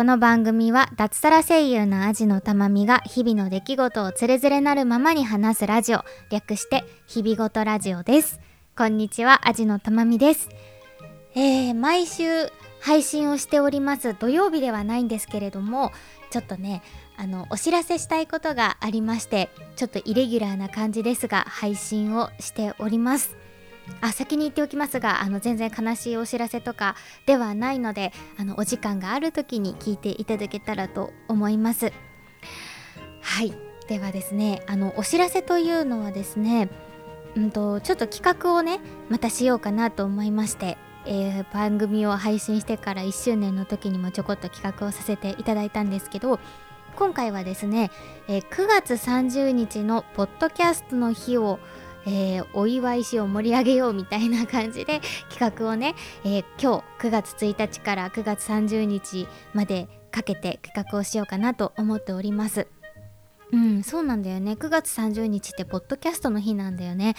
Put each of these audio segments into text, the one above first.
この番組は脱サラ声優のアジのたまみが日々の出来事をつれづれなるままに話すラジオ略して日々ごとラジオです。こんにちはアジのたまみです。えー、毎週配信をしております。土曜日ではないんですけれどもちょっとねあのお知らせしたいことがありましてちょっとイレギュラーな感じですが配信をしております。あ先に言っておきますがあの全然悲しいお知らせとかではないのであのお時間がある時に聞いていただけたらと思います。はい。ではですねあのお知らせというのはですねうんとちょっと企画をねまたしようかなと思いましてえー、番組を配信してから1周年の時にもちょこっと企画をさせていただいたんですけど今回はですね、えー、9月30日のポッドキャストの日をえー、お祝いしよう盛り上げようみたいな感じで 企画をね、えー、今日9月1日から9月30日までかけて企画をしようかなと思っております。うん、そうなんだよね。9月30日ってポッドキャストの日なんだよね。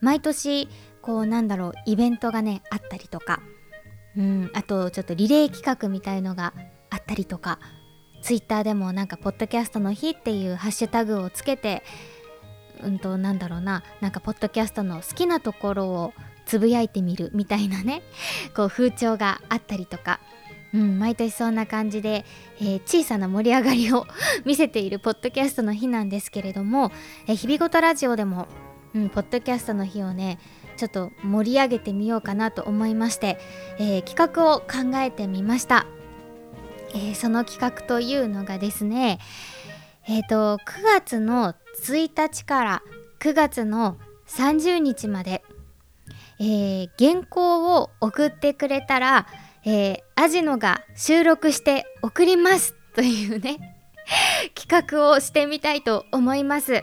毎年こうなんだろうイベントがねあったりとか、うん、あとちょっとリレー企画みたいのがあったりとか、ツイッターでもなんかポッドキャストの日っていうハッシュタグをつけてうんとなんだろうな。なんかポッドキャストの好きなところをつぶやいてみるみたいなね。こう風潮があったりとか、うん、毎年そんな感じで、えー、小さな盛り上がりを見せているポッドキャストの日なんですけれども、えー、日々ごとラジオでも、うん、ポッドキャストの日をねちょっと盛り上げてみようかなと思いまして、えー、企画を考えてみました、えその企画というのがですねえっ、と9月の1日から9月の30日まで、えー、原稿を送ってくれたら、えー、アジノが収録して送りますというね 企画をしてみたいと思います。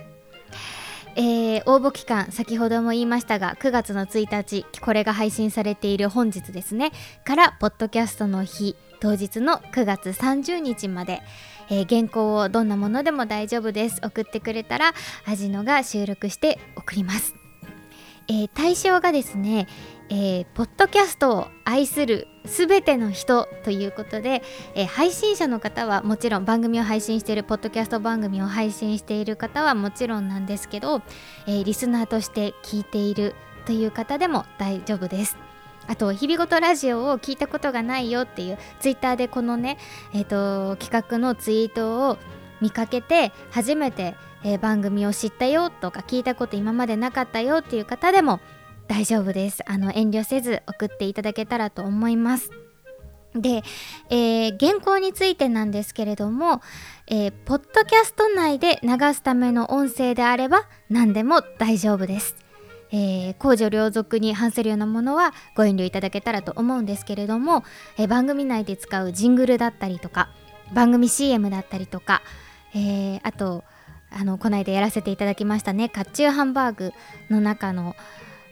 えー、応募期間先ほども言いましたが9月の1日これが配信されている本日ですねからポッドキャストの日当日の9月30日まで、えー、原稿をどんなものでも大丈夫です。送ってくれたらアジノが収録して送ります、えー、対象がですね、えー、ポッドキャストを愛するすべての人ということで、えー、配信者の方はもちろん番組を配信しているポッドキャスト番組を配信している方はもちろんなんですけど、えー、リスナーとして聞いているという方でも大丈夫です。あと日々ごとラジオを聞いたことがないよっていうツイッターでこのね、えーと、企画のツイートを見かけて初めて、えー、番組を知ったよとか聞いたこと今までなかったよっていう方でも大丈夫です。あの遠慮せず送っていただけたらと思います。で、えー、原稿についてなんですけれども、えー、ポッドキャスト内で流すための音声であれば何でも大丈夫です。えー、公序良俗に反するようなものはご遠慮いただけたらと思うんですけれども、えー、番組内で使うジングルだったりとか番組 CM だったりとか、えー、あとあのこの間やらせていただきましたね甲冑ハンバーグの中の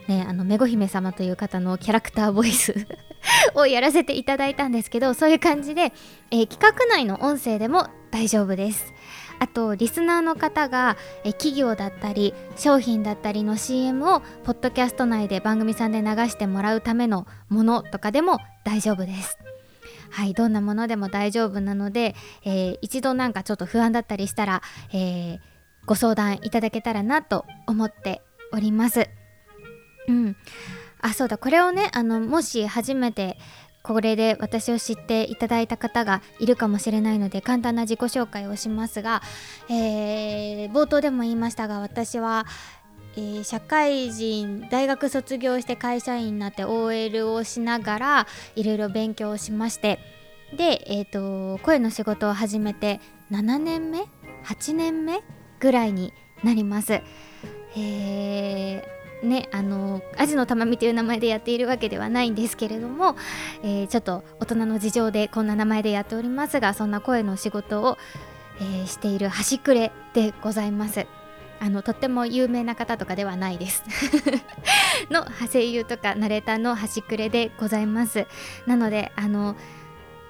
ね、あのめご姫様という方のキャラクターボイス をやらせていただいたんですけどそういう感じで、え、企画内の音声でも大丈夫です。あとリスナーの方が企業だったり商品だったりの CM をポッドキャスト内で番組さんで流してもらうためのものとかでも大丈夫です。はい、どんなものでも大丈夫なので、えー、一度なんかちょっと不安だったりしたら、えー、ご相談いただけたらなと思っております。うん、あそうだこれをねあのもし初めてこれで私を知っていただいた方がいるかもしれないので簡単な自己紹介をしますが、えー、冒頭でも言いましたが私は、えー、社会人大学卒業して会社員になって OL をしながらいろいろ勉強をしましてで、えーと、声の仕事を始めて7年目？8年目ぐらいになります。えーねあのアジの玉みという名前でやっているわけではないんですけれども、えー、ちょっと大人の事情でこんな名前でやっておりますがそんな声の仕事を、えー、している端くれでございます。あのとっても有名な方とかではないです。の声優とかナレーターの端くれでございます。なのであの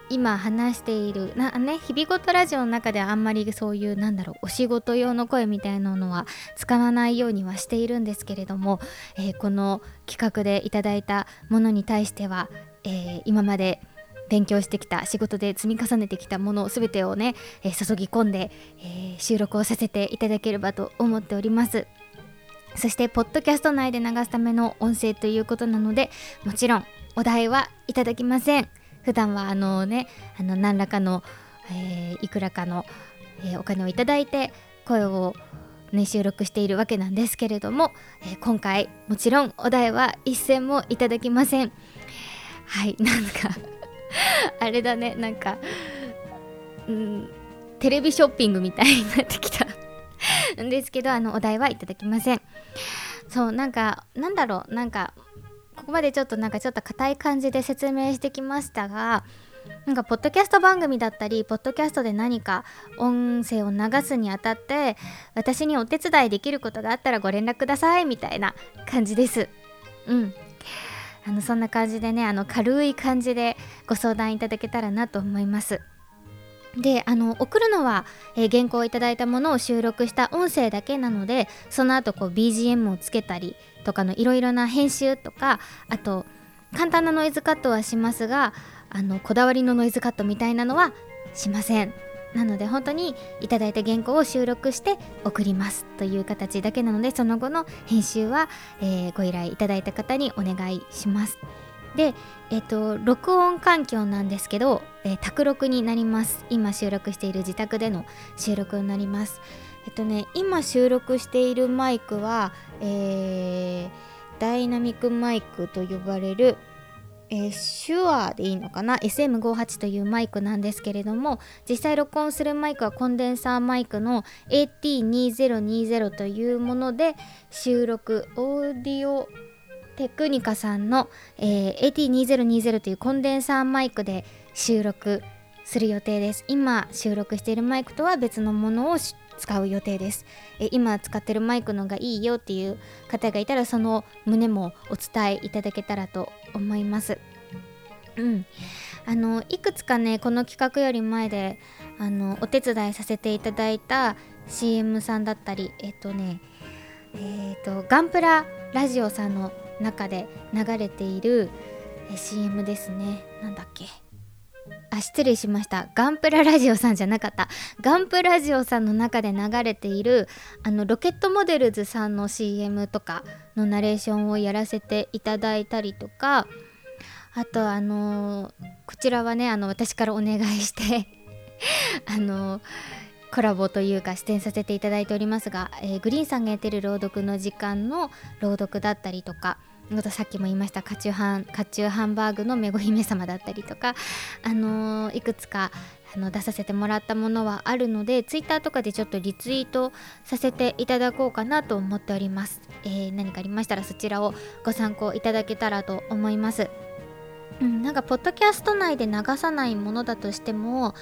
今話しているなね日々ごとラジオの中ではあんまりそういうなんだろうお仕事用の声みたいなのは使わないようにはしているんですけれども、えー、この企画でいただいたものに対しては、えー、今まで勉強してきた仕事で積み重ねてきたもの全てをね、えー、注ぎ込んで、え、収録をさせていただければと思っております。そしてポッドキャスト内で流すための音声ということなのでもちろんお題はいただきません。普段はあのねあの何らかの、えー、いくらかの、えお金をいただいて声をね、収録しているわけなんですけれども、えー、今回もちろんお題は一銭もいただきません。はいなんか あれだねなんかうんテレビショッピングみたいになってきた。んですけどあのお題はいただきません。そうなんかなんだろうなんかここまでちょっとなんかちょっと硬い感じで説明してきましたがなんかポッドキャスト番組だったりポッドキャストで何か音声を流すにあたって私にお手伝いできることがあったらご連絡くださいみたいな感じです。うん。あのそんな感じでねあの軽い感じでご相談いただけたらなと思います。であの送るのは、えー、原稿をいただいたものを収録した音声だけなのでその後こう BGM をつけたりとかのいろいろな編集とかあと簡単なノイズカットはしますがあのこだわりのノイズカットみたいなのはしません。なので本当にいただいた原稿を収録して送りますという形だけなのでその後の編集は、えー、ご依頼いただいた方にお願いします。で、えっ、と録音環境なんですけど、えー、卓録になります。今収録している自宅での収録になります。えっとね今収録しているマイクは、えー、ダイナミックマイクと呼ばれるえー、シュアでいいのかな？SM58 というマイクなんですけれども実際録音するマイクはコンデンサーマイクの AT2020 というもので収録オーディオテクニカさんの、えー、AT2020 というコンデンサーマイクで収録する予定です。今収録しているマイクとは別のものを使う予定です。え今使ってるマイクのがいいよっていう方がいたらその旨もお伝えいただけたらと思います。うん。あのいくつかねこの企画より前であのお手伝いさせていただいた CM さんだったりえっとねえっ、とガンプララジオさんの中で流れている CM ですね。なんだっけ？あ失礼しました。ガンプララジオさんじゃなかった。ガンプラジオさんの中で流れているあのロケットモデルズさんの CM とかのナレーションをやらせていただいたりとかあとあのー、こちらはねあの私からお願いして あのー、コラボというか出演させていただいておりますが、えー、グリーンさんがやってる朗読の時間の朗読だったりとかまたさっきも言いましたカチュハンカチュハンバーグのめご姫様だったりとか、あのー、いくつかあの出させてもらったものはあるのでツイッターとかでちょっとリツイートさせていただこうかなと思っております、えー、何かありましたらそちらをご参考いただけたらと思います。うん、なんかポッドキャスト内で流さないものだとしても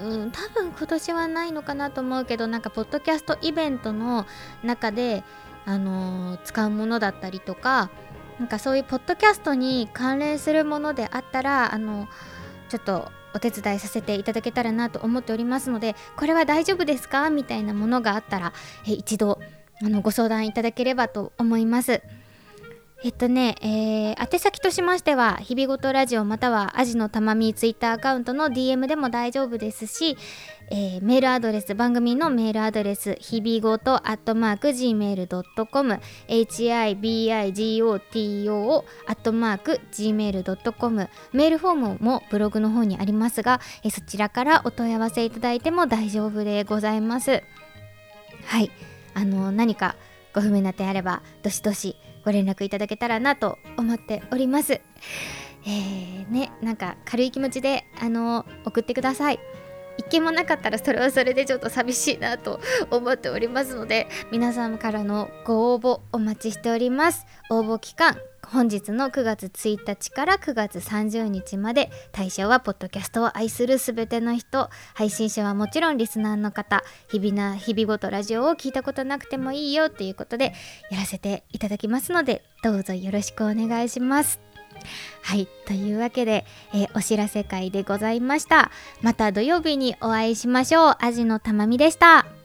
うん、多分今年はないのかなと思うけどなんかポッドキャストイベントの中であのー、使うものだったりとかなんかそういうポッドキャストに関連するものであったらあのちょっとお手伝いさせていただけたらなと思っておりますのでこれは大丈夫ですか？みたいなものがあったらえ一度あのご相談いただければと思います。えっとね、えー、宛先としましては、日々ごとラジオまたはアジのたまみツイッターアカウントの DM でも大丈夫ですし、えー、メールアドレス、番組のメールアドレス、日々ごとアットマーク gmail.com、hibigoto アットマーク gmail.com、メールフォームもブログの方にありますが、えー、そちらからお問い合わせいただいても大丈夫でございます。はい、あの何かご不明な点あれば、どしどしご連絡いただけたらなと思っております。えー、ね、なんか軽い気持ちで、あの送ってください。一件もなかったらそれはそれでちょっと寂しいなと思っておりますので皆さんからのご応募お待ちしております応募期間本日の9月1日から9月30日まで対象はポッドキャストを愛するすべての人。配信者はもちろんリスナーの方。日々な日々ごとラジオを聞いたことなくてもいいよということでやらせていただきますのでどうぞよろしくお願いします。はいというわけで、えー、お知らせ会でございました。また土曜日にお会いしましょう。アジのたまみでした。